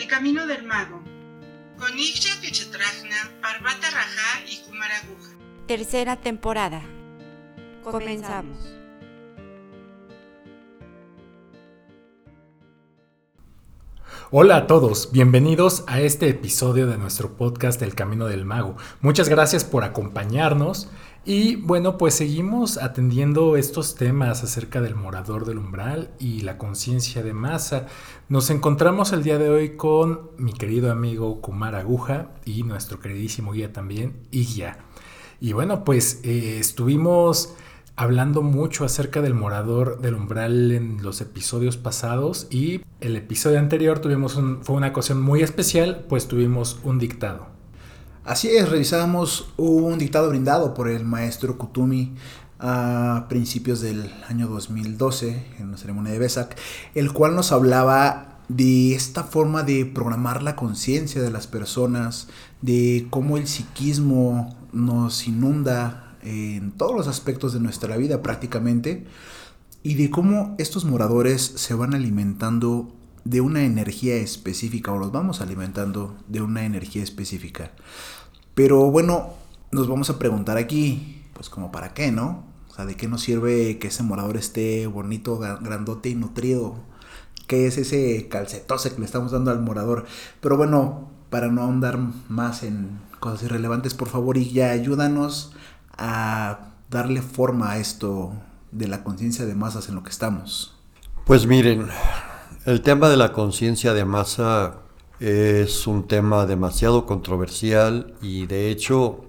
El Camino del Mago, con Parvata Raja y Kumara Guja. Tercera temporada. Comenzamos. Hola a todos, bienvenidos a este episodio de nuestro podcast El Camino del Mago. Muchas gracias por acompañarnos y bueno, pues seguimos atendiendo estos temas acerca del morador del umbral y la conciencia de masa. Nos encontramos el día de hoy con mi querido amigo Kumar Aguja y nuestro queridísimo guía también, Igya. Y bueno, pues eh, estuvimos hablando mucho acerca del morador del umbral en los episodios pasados y el episodio anterior tuvimos fue una ocasión muy especial, pues tuvimos un dictado. Así es, revisamos un dictado brindado por el maestro Kutumi a principios del año 2012 en la ceremonia de Besak, el cual nos hablaba de esta forma de programar la conciencia de las personas, de cómo el psiquismo nos inunda en todos los aspectos de nuestra vida prácticamente y de cómo estos moradores se van alimentando de una energía específica o los vamos alimentando de una energía específica. Pero bueno, nos vamos a preguntar aquí, pues como para qué, ¿no? O sea, ¿de qué nos sirve que ese morador esté bonito, grandote y nutrido? ¿Qué es ese calcetose que le estamos dando al morador? Pero bueno, para no ahondar más en cosas irrelevantes, por favor, y ya ayúdanos a darle forma a esto de la conciencia de masas en lo que estamos? Pues miren, el tema de la conciencia de masa es un tema demasiado controversial y de hecho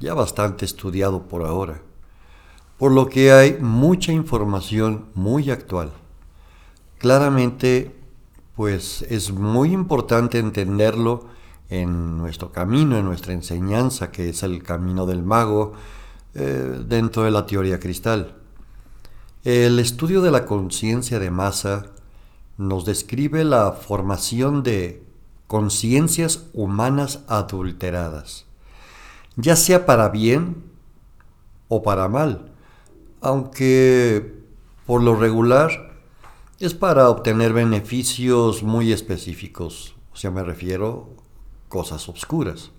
ya bastante estudiado por ahora, por lo que hay mucha información muy actual. Claramente, pues es muy importante entenderlo en nuestro camino, en nuestra enseñanza, que es el camino del mago, eh, dentro de la teoría cristal. El estudio de la conciencia de masa nos describe la formación de conciencias humanas adulteradas, ya sea para bien o para mal, aunque por lo regular es para obtener beneficios muy específicos, o sea, me refiero cosas obscuras,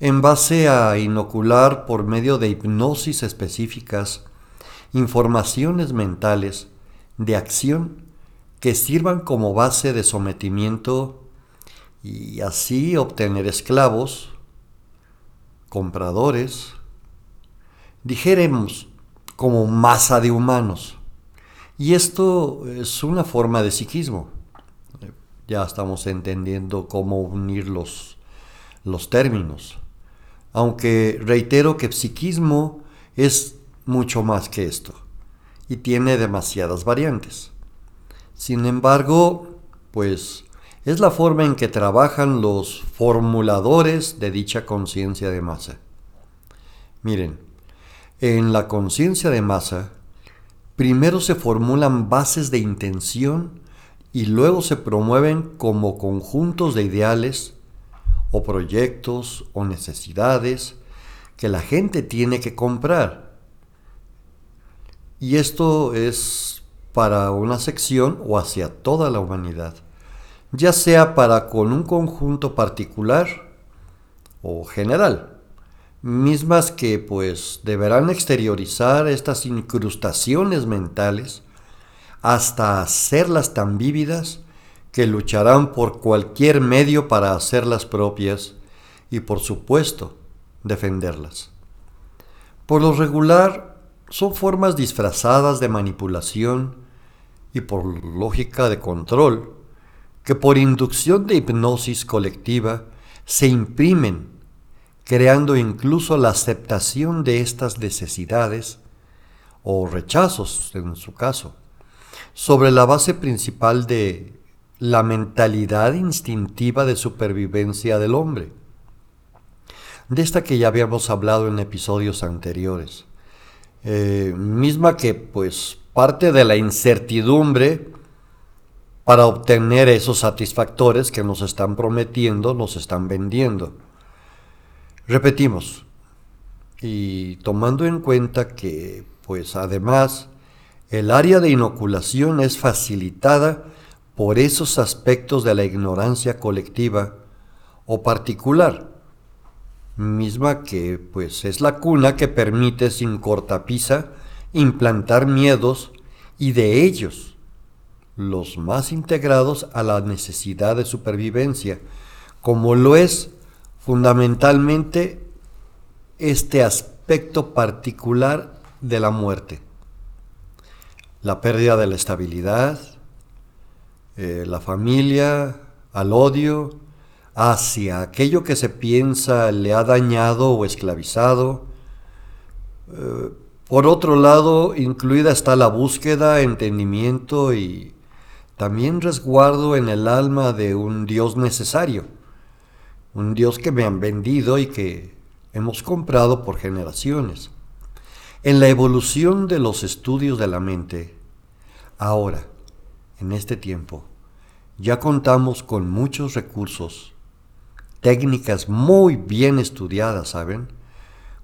en base a inocular por medio de hipnosis específicas informaciones mentales de acción que sirvan como base de sometimiento y así obtener esclavos, compradores, dijéremos como masa de humanos. Y esto es una forma de psiquismo ya estamos entendiendo cómo unir los, los términos. Aunque reitero que psiquismo es mucho más que esto y tiene demasiadas variantes. Sin embargo, pues es la forma en que trabajan los formuladores de dicha conciencia de masa. Miren, en la conciencia de masa, primero se formulan bases de intención y luego se promueven como conjuntos de ideales o proyectos o necesidades que la gente tiene que comprar. Y esto es para una sección o hacia toda la humanidad, ya sea para con un conjunto particular o general, mismas que pues deberán exteriorizar estas incrustaciones mentales hasta hacerlas tan vívidas que lucharán por cualquier medio para hacerlas propias y por supuesto defenderlas. Por lo regular son formas disfrazadas de manipulación y por lógica de control que por inducción de hipnosis colectiva se imprimen, creando incluso la aceptación de estas necesidades o rechazos en su caso sobre la base principal de la mentalidad instintiva de supervivencia del hombre, de esta que ya habíamos hablado en episodios anteriores, eh, misma que pues parte de la incertidumbre para obtener esos satisfactores que nos están prometiendo, nos están vendiendo. Repetimos, y tomando en cuenta que pues además el área de inoculación es facilitada por esos aspectos de la ignorancia colectiva o particular, misma que pues es la cuna que permite sin cortapisa implantar miedos y de ellos los más integrados a la necesidad de supervivencia, como lo es fundamentalmente este aspecto particular de la muerte. La pérdida de la estabilidad, eh, la familia, al odio, hacia aquello que se piensa le ha dañado o esclavizado. Eh, por otro lado, incluida está la búsqueda, entendimiento y también resguardo en el alma de un Dios necesario, un Dios que me han vendido y que hemos comprado por generaciones. En la evolución de los estudios de la mente, ahora, en este tiempo, ya contamos con muchos recursos, técnicas muy bien estudiadas, ¿saben?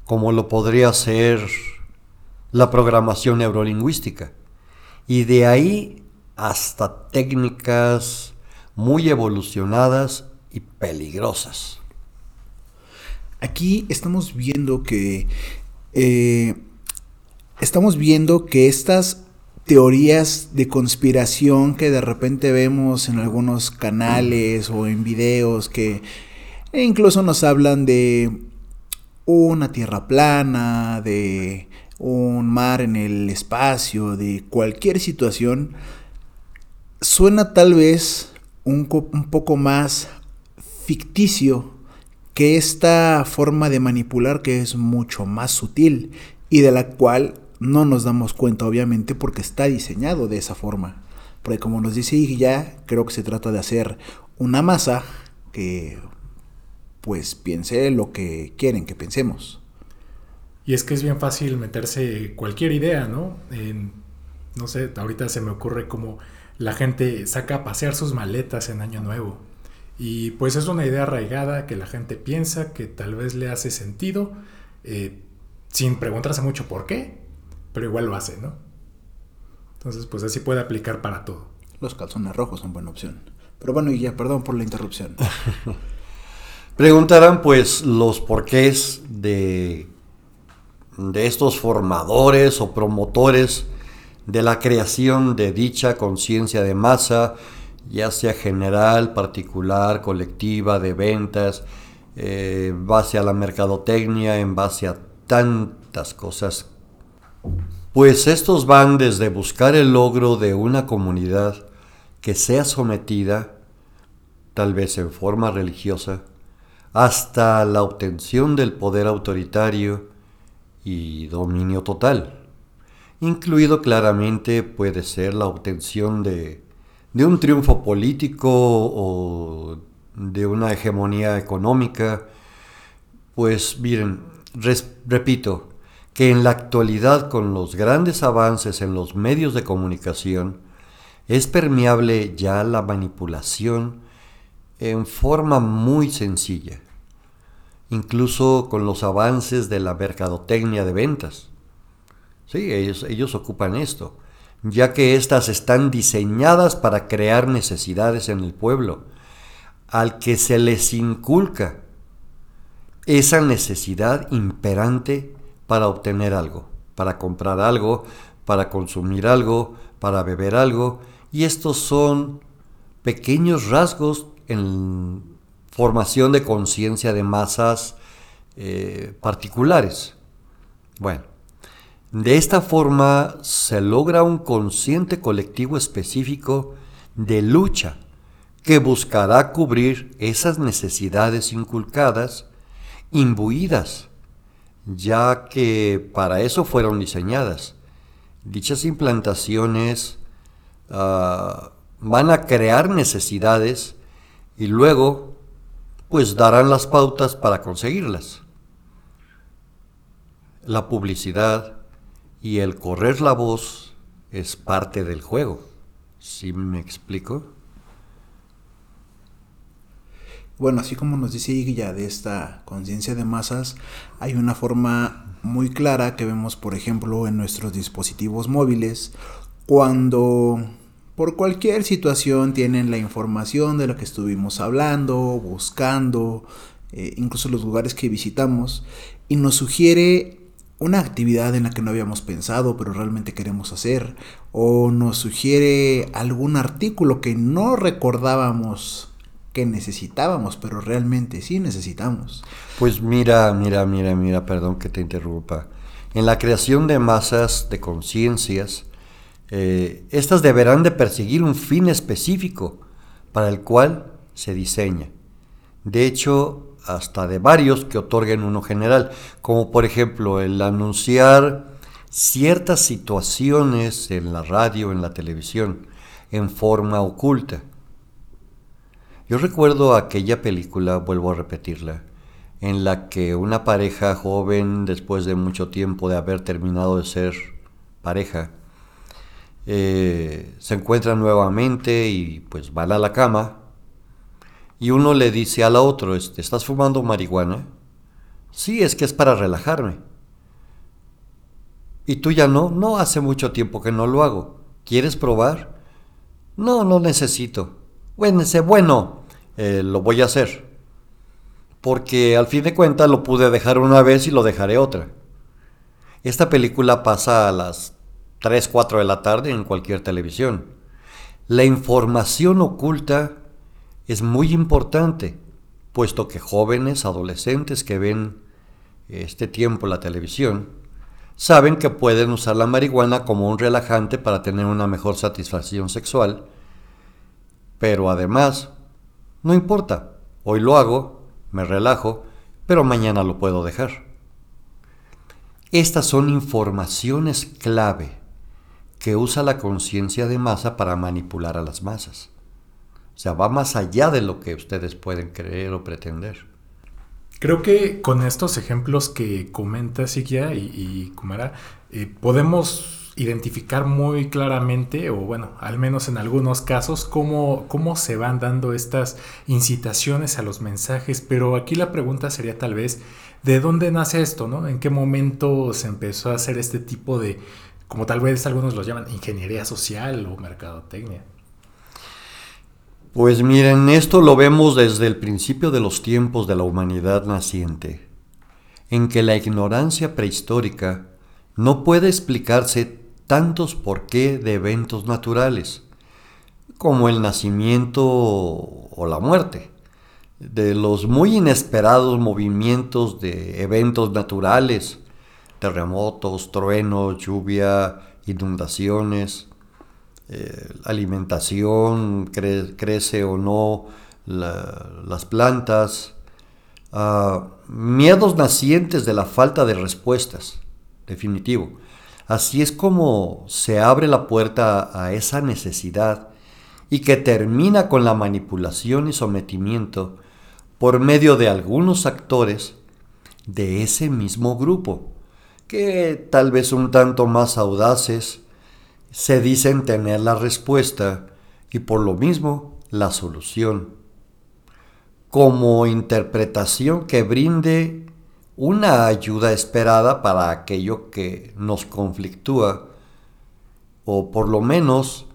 Como lo podría ser la programación neurolingüística. Y de ahí hasta técnicas muy evolucionadas y peligrosas. Aquí estamos viendo que eh, estamos viendo que estas teorías de conspiración que de repente vemos en algunos canales o en videos que incluso nos hablan de una tierra plana, de un mar en el espacio, de cualquier situación, suena tal vez un, poco más ficticio que esta forma de manipular que es mucho más sutil y de la cual no nos damos cuenta obviamente porque está diseñado de esa forma. Porque como nos dice ya creo que se trata de hacer una masa que pues piense lo que quieren que pensemos. Y es que es bien fácil meterse cualquier idea, ¿no? no sé, ahorita se me ocurre como la gente saca a pasear sus maletas en Año Nuevo. Y pues es una idea arraigada que la gente piensa, que tal vez le hace sentido, eh, sin preguntarse mucho por qué, pero igual lo hace, ¿no? Entonces, pues así puede aplicar para todo. Los calzones rojos son buena opción. Pero bueno, y ya, perdón por la interrupción. Preguntarán pues los porqués de, de estos formadores o promotores de la creación de dicha conciencia de masa, ya sea general, particular, colectiva, de ventas, eh, en base a la mercadotecnia, en base a tantas cosas. Pues estos van desde buscar el logro de una comunidad que sea sometida, tal vez en forma religiosa, hasta la obtención del poder autoritario y dominio total incluido claramente puede ser la obtención de, un triunfo político o de una hegemonía económica. Pues miren, repito, que en la actualidad con los grandes avances en los medios de comunicación, es permeable ya la manipulación en forma muy sencilla, incluso con los avances de la mercadotecnia de ventas. Sí, ellos, ellos ocupan esto, ya que éstas están diseñadas para crear necesidades en el pueblo, al que se les inculca esa necesidad imperante para obtener algo, para comprar algo, para consumir algo, para beber algo, y estos son pequeños rasgos en formación de conciencia de masas eh, particulares. Bueno, de esta forma se logra un consciente colectivo específico de lucha que buscará cubrir esas necesidades inculcadas, imbuidas, ya que para eso fueron diseñadas. Dichas implantaciones ah, van a crear necesidades y luego pues darán las pautas para conseguirlas. La publicidad, y el correr la voz es parte del juego. ¿Sí me explico? Bueno, así como nos dice Iguilla de esta conciencia de masas, hay una forma muy clara que vemos, por ejemplo, en nuestros dispositivos móviles, cuando por cualquier situación tienen la información de lo que estuvimos hablando, buscando, eh, incluso los lugares que visitamos, y nos sugiere una actividad en la que no habíamos pensado pero realmente queremos hacer, o nos sugiere algún artículo que no recordábamos que necesitábamos, pero realmente sí necesitamos. Pues mira, mira, mira, mira, perdón que te interrumpa. En la creación de masas de conciencias, eh, estas deberán de perseguir un fin específico para el cual se diseña. De hecho, hasta de varios que otorguen uno general, como por ejemplo el anunciar ciertas situaciones en la radio, en la televisión, en forma oculta. Yo recuerdo aquella película, vuelvo a repetirla, en la que una pareja joven, después de mucho tiempo de haber terminado de ser pareja, eh, se encuentran nuevamente y pues van a la cama y uno le dice al otro, este, ¿estás fumando marihuana? Sí, es que es para relajarme. ¿Y tú ya no? No, hace mucho tiempo que no lo hago. ¿Quieres probar? No, no necesito. Bueno, bueno, eh, lo voy a hacer. Porque al fin de cuentas lo pude dejar una vez y lo dejaré otra. Esta película pasa a las 3, 4 de la tarde en cualquier televisión. La información oculta es muy importante, puesto que jóvenes, adolescentes que ven este tiempo la televisión, saben que pueden usar la marihuana como un relajante para tener una mejor satisfacción sexual, pero además, no importa, hoy lo hago, me relajo, pero mañana lo puedo dejar. Estas son informaciones clave que usa la conciencia de masa para manipular a las masas. O sea, va más allá de lo que ustedes pueden creer o pretender. Creo que con estos ejemplos que comenta Sikia y, Kumara, eh, podemos identificar muy claramente, o bueno, al menos en algunos casos, cómo, cómo se van dando estas incitaciones a los mensajes. Pero aquí la pregunta sería tal vez, ¿de dónde nace esto? ¿no? ¿En qué momento se empezó a hacer este tipo de, como tal vez algunos lo llaman, ingeniería social o mercadotecnia? Pues miren, esto lo vemos desde el principio de los tiempos de la humanidad naciente, en que la ignorancia prehistórica no puede explicarse tantos por qué de eventos naturales, como el nacimiento o la muerte, de los muy inesperados movimientos de eventos naturales, terremotos, truenos, lluvia, inundaciones, eh, alimentación, crece o no las plantas, ah, miedos nacientes de la falta de respuestas, definitivo. Así es como se abre la puerta a esa necesidad y que termina con la manipulación y sometimiento por medio de algunos actores de ese mismo grupo, que tal vez un tanto más audaces, se dicen tener la respuesta y por lo mismo la solución. Como interpretación que brinde una ayuda esperada para aquello que nos conflictúa, o por lo menos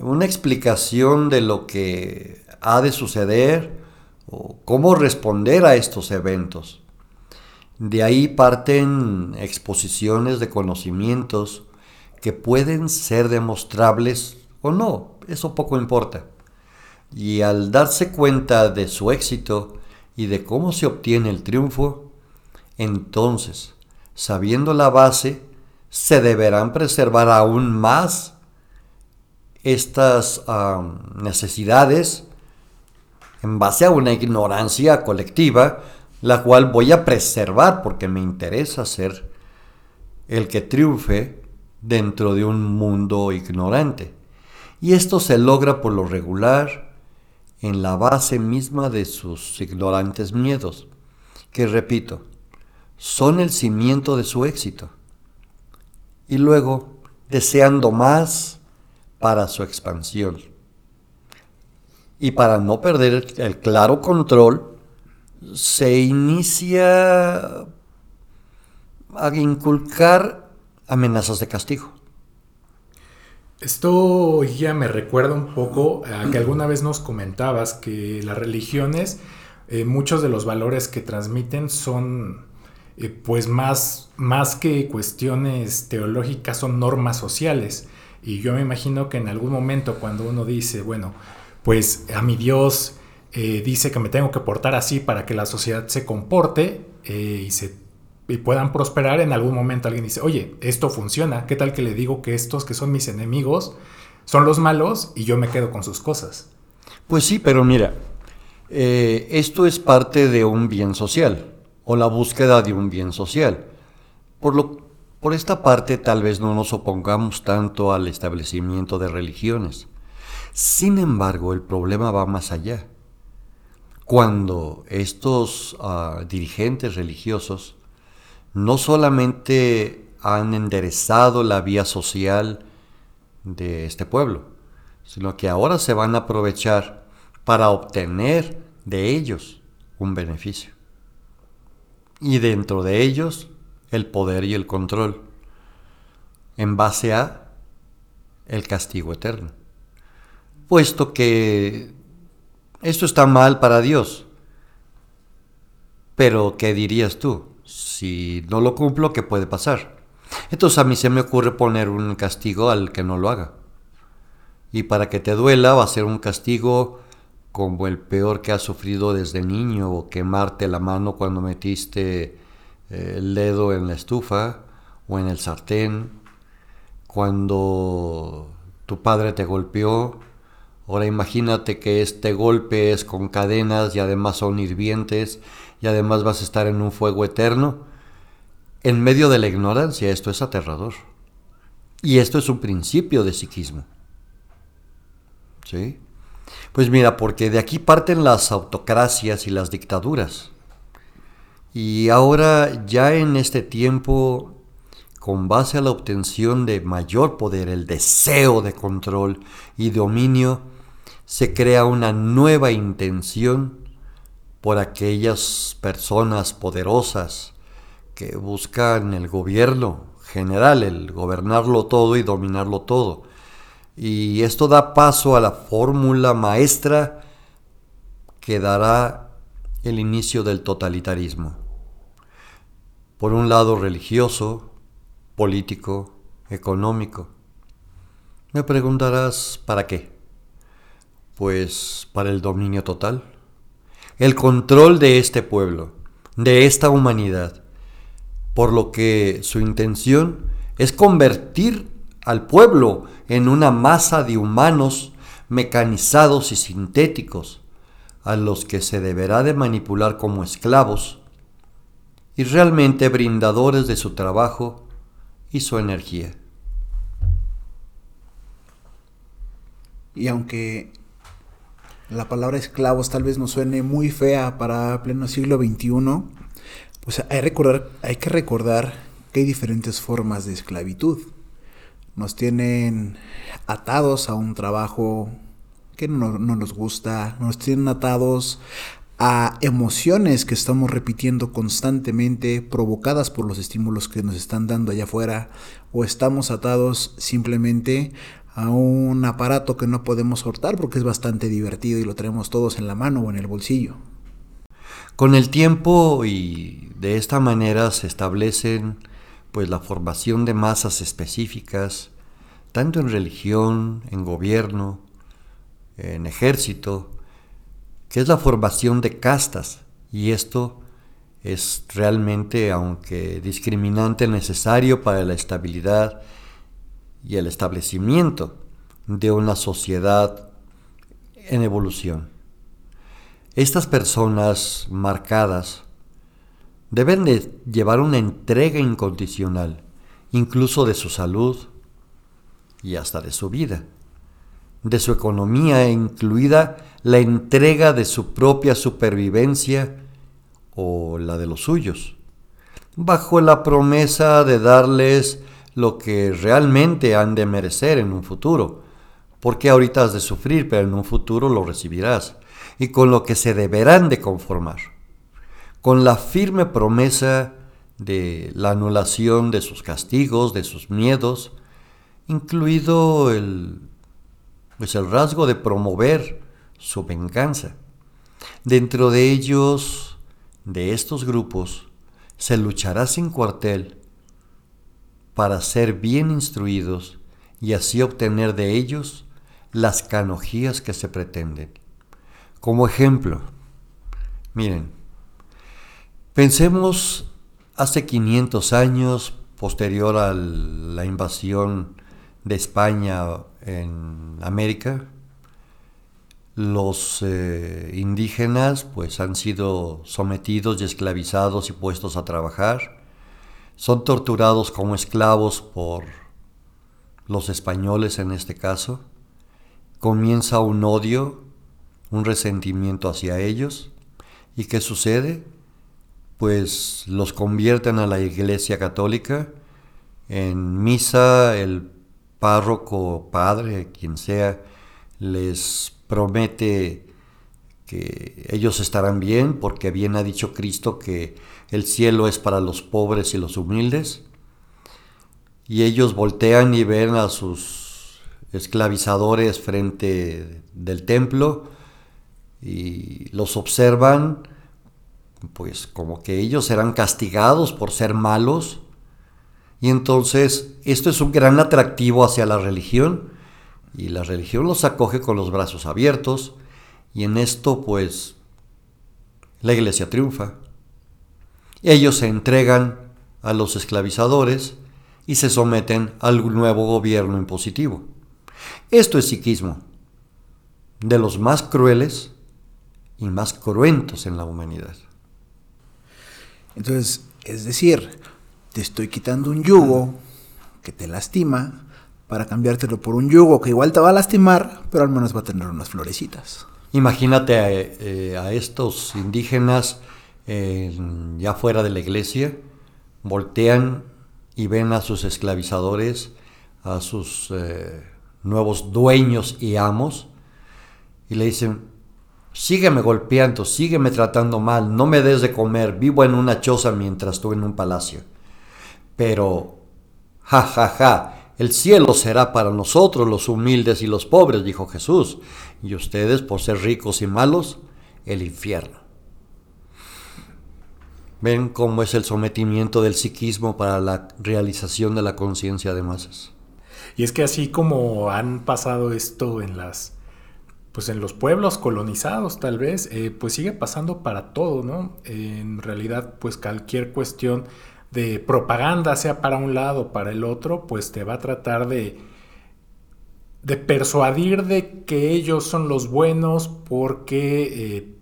una explicación de lo que ha de suceder o cómo responder a estos eventos. De ahí parten exposiciones de conocimientos que pueden ser demostrables o no, eso poco importa. Y al darse cuenta de su éxito y de cómo se obtiene el triunfo, entonces, sabiendo la base, se deberán preservar aún más estas necesidades en base a una ignorancia colectiva, la cual voy a preservar porque me interesa ser el que triunfe dentro de un mundo ignorante. Y esto se logra por lo regular en la base misma de sus ignorantes miedos, que repito, son el cimiento de su éxito. Y luego, deseando más para su expansión. Y para no perder el claro control, se inicia a inculcar amenazas de castigo. Esto ya me recuerda un poco a que alguna vez nos comentabas que las religiones, eh, muchos de los valores que transmiten son eh, pues más, más que cuestiones teológicas, son normas sociales. Y yo me imagino que en algún momento cuando uno dice, bueno, pues a mi Dios eh, dice que me tengo que portar así para que la sociedad se comporte y se y puedan prosperar, en algún momento alguien dice, oye, esto funciona, ¿qué tal que le digo que estos que son mis enemigos son los malos y yo me quedo con sus cosas? Pues sí, pero mira, eh, esto es parte de un bien social o la búsqueda de un bien social. Por, lo, por esta parte tal vez no nos opongamos tanto al establecimiento de religiones. Sin embargo, el problema va más allá. Cuando estos uh, dirigentes religiosos no solamente han enderezado la vía social de este pueblo, sino que ahora se van a aprovechar para obtener de ellos un beneficio. Y dentro de ellos el poder y el control, en base a el castigo eterno. Puesto que esto está mal para Dios. Pero, ¿qué dirías tú? si no lo cumplo, ¿qué puede pasar? Entonces a mí se me ocurre poner un castigo al que no lo haga. Y para que te duela va a ser un castigo como el peor que has sufrido desde niño o quemarte la mano cuando metiste eh, el dedo en la estufa o en el sartén, cuando tu padre te golpeó. Ahora imagínate que este golpe es con cadenas y además son hirvientes y además vas a estar en un fuego eterno. En medio de la ignorancia esto es aterrador. Y esto es un principio de psiquismo. ¿Sí? Pues mira, porque de aquí parten las autocracias y las dictaduras. Y ahora ya en este tiempo, con base a la obtención de mayor poder, el deseo de control y dominio, se crea una nueva intención por aquellas personas poderosas que buscan el gobierno general, el gobernarlo todo y dominarlo todo. Y esto da paso a la fórmula maestra que dará el inicio del totalitarismo. Por un lado religioso, político, económico. Me preguntarás, ¿para qué? Pues para el dominio total el control de este pueblo, de esta humanidad, por lo que su intención es convertir al pueblo en una masa de humanos mecanizados y sintéticos, a los que se deberá de manipular como esclavos y realmente brindadores de su trabajo y su energía. Y aunque la palabra esclavos tal vez nos suene muy fea para pleno siglo XXI, pues hay, recordar, hay que recordar que hay diferentes formas de esclavitud. Nos tienen atados a un trabajo que no, no nos gusta, nos tienen atados a emociones que estamos repitiendo constantemente, provocadas por los estímulos que nos están dando allá afuera, o estamos atados simplemente a un aparato que no podemos soltar porque es bastante divertido y lo tenemos todos en la mano o en el bolsillo. Con el tiempo y de esta manera se establecen pues la formación de masas específicas, tanto en religión, en gobierno, en ejército, que es la formación de castas y esto es realmente, aunque discriminante, necesario para la estabilidad y el establecimiento de una sociedad en evolución. Estas personas marcadas deben de llevar una entrega incondicional, incluso de su salud y hasta de su vida, de su economía, incluida la entrega de su propia supervivencia o la de los suyos, bajo la promesa de darles lo que realmente han de merecer en un futuro. Porque ahorita has de sufrir, pero en un futuro lo recibirás. Y con lo que se deberán de conformar. Con la firme promesa de la anulación de sus castigos, de sus miedos, incluido el, pues el rasgo de promover su venganza. Dentro de ellos, de estos grupos, se luchará sin cuartel para ser bien instruidos y así obtener de ellos las canojías que se pretenden. Como ejemplo, miren, pensemos hace 500 años, posterior a la invasión de España en América, los eh, indígenas pues han sido sometidos y esclavizados y puestos a trabajar. Son torturados como esclavos por los españoles en este caso. Comienza un odio, un resentimiento hacia ellos. ¿Y qué sucede? Pues los convierten a la Iglesia Católica. En misa el párroco, padre, quien sea, les promete que ellos estarán bien, porque bien ha dicho Cristo que el cielo es para los pobres y los humildes. Y ellos voltean y ven a sus esclavizadores frente del templo y los observan, pues como que ellos serán castigados por ser malos. Y entonces esto es un gran atractivo hacia la religión y la religión los acoge con los brazos abiertos y en esto pues la iglesia triunfa. Ellos se entregan a los esclavizadores y se someten al nuevo gobierno impositivo. Esto es psiquismo, de los más crueles y más cruentos en la humanidad. Entonces, es decir, te estoy quitando un yugo que te lastima para cambiártelo por un yugo que igual te va a lastimar, pero al menos va a tener unas florecitas. Imagínate a, eh, estos indígenas ya fuera de la iglesia, voltean y ven a sus esclavizadores, a sus eh, nuevos dueños y amos, y le dicen, sígueme golpeando, sígueme tratando mal, no me des de comer, vivo en una choza mientras tú en un palacio. Pero, ja, ja, ja, el cielo será para nosotros los humildes y los pobres, dijo Jesús, y ustedes, por ser ricos y malos, el infierno. ¿Ven cómo es el sometimiento del psiquismo para la realización de la conciencia de masas? Y es que así como han pasado esto en las pues en los pueblos colonizados tal vez, eh, pues sigue pasando para todo, ¿no? En realidad, pues cualquier cuestión de propaganda, sea para un lado o para el otro, pues te va a tratar de, de persuadir de que ellos son los buenos porque eh,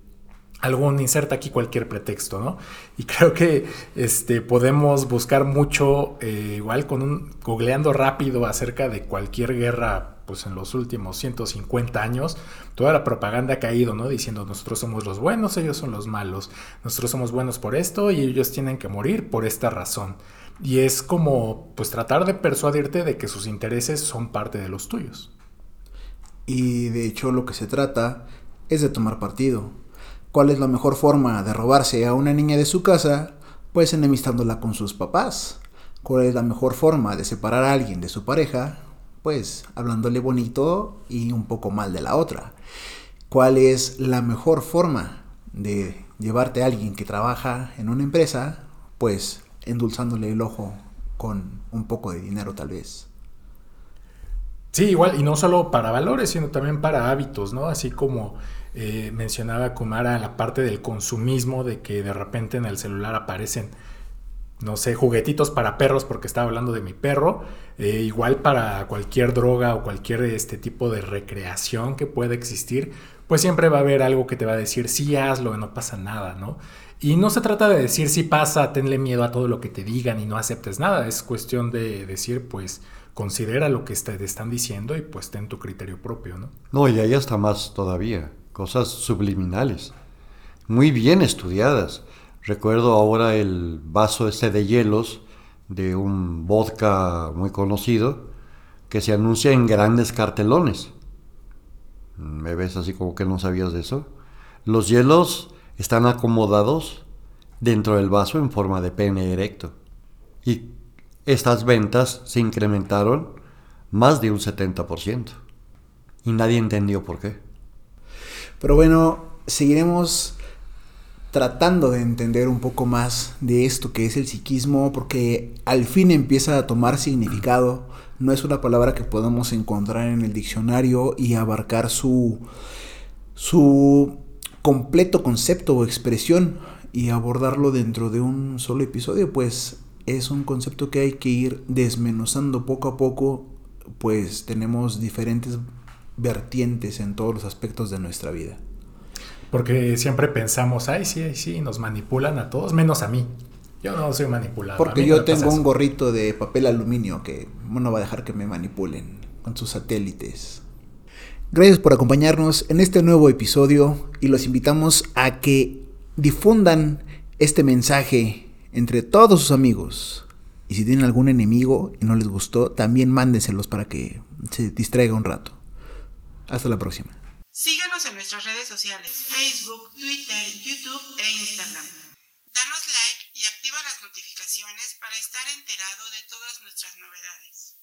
algún inserta aquí cualquier pretexto, ¿no? Y creo que este, podemos buscar mucho, eh, igual con un googleando rápido acerca de cualquier guerra pues en los últimos 150 años, toda la propaganda ha caído, ¿no? Diciendo nosotros somos los buenos, ellos son los malos, nosotros somos buenos por esto y ellos tienen que morir por esta razón. Y es como, pues tratar de persuadirte de que sus intereses son parte de los tuyos. Y de hecho lo que se trata es de tomar partido. ¿Cuál es la mejor forma de robarse a una niña de su casa? Pues enemistándola con sus papás. ¿Cuál es la mejor forma de separar a alguien de su pareja? pues hablándole bonito y un poco mal de la otra. ¿Cuál es la mejor forma de llevarte a alguien que trabaja en una empresa? Pues endulzándole el ojo con un poco de dinero tal vez. Sí, igual, y no solo para valores, sino también para hábitos, ¿no? Así como eh, mencionaba Kumara la parte del consumismo, de que de repente en el celular aparecen no sé, juguetitos para perros porque estaba hablando de mi perro, eh, igual para cualquier droga o cualquier este tipo de recreación que pueda existir, pues siempre va a haber algo que te va a decir, sí hazlo, no pasa nada, ¿no? Y no se trata de decir sí pasa, tenle miedo a todo lo que te digan y no aceptes nada, es cuestión de decir, pues considera lo que te están diciendo y pues ten tu criterio propio, ¿no? No, y ahí está más todavía, cosas subliminales, muy bien estudiadas Recuerdo ahora el vaso este de hielos de un vodka muy conocido que se anuncia en grandes cartelones. ¿Me ves así como que no sabías de eso? Los hielos están acomodados dentro del vaso en forma de pene erecto. Y estas ventas se incrementaron más de un 70%. Y nadie entendió por qué. Pero bueno, seguiremos tratando de entender un poco más de esto que es el psiquismo, porque al fin empieza a tomar significado. No es una palabra que podamos encontrar en el diccionario y abarcar su, su completo concepto o expresión y abordarlo dentro de un solo episodio, pues es un concepto que hay que ir desmenuzando poco a poco, pues tenemos diferentes vertientes en todos los aspectos de nuestra vida. Porque siempre pensamos, ay, sí, ay, sí, nos manipulan a todos, menos a mí. Yo no soy manipulado. Porque yo tengo un gorrito de papel aluminio que no va a dejar que me manipulen con sus satélites. Gracias por acompañarnos en este nuevo episodio y los invitamos a que difundan este mensaje entre todos sus amigos. Y si tienen algún enemigo y no les gustó, también mándenselos para que se distraiga un rato. Hasta la próxima. Síganos en nuestras redes sociales, Facebook, Twitter, YouTube e Instagram. Danos like y activa las notificaciones para estar enterado de todas nuestras novedades.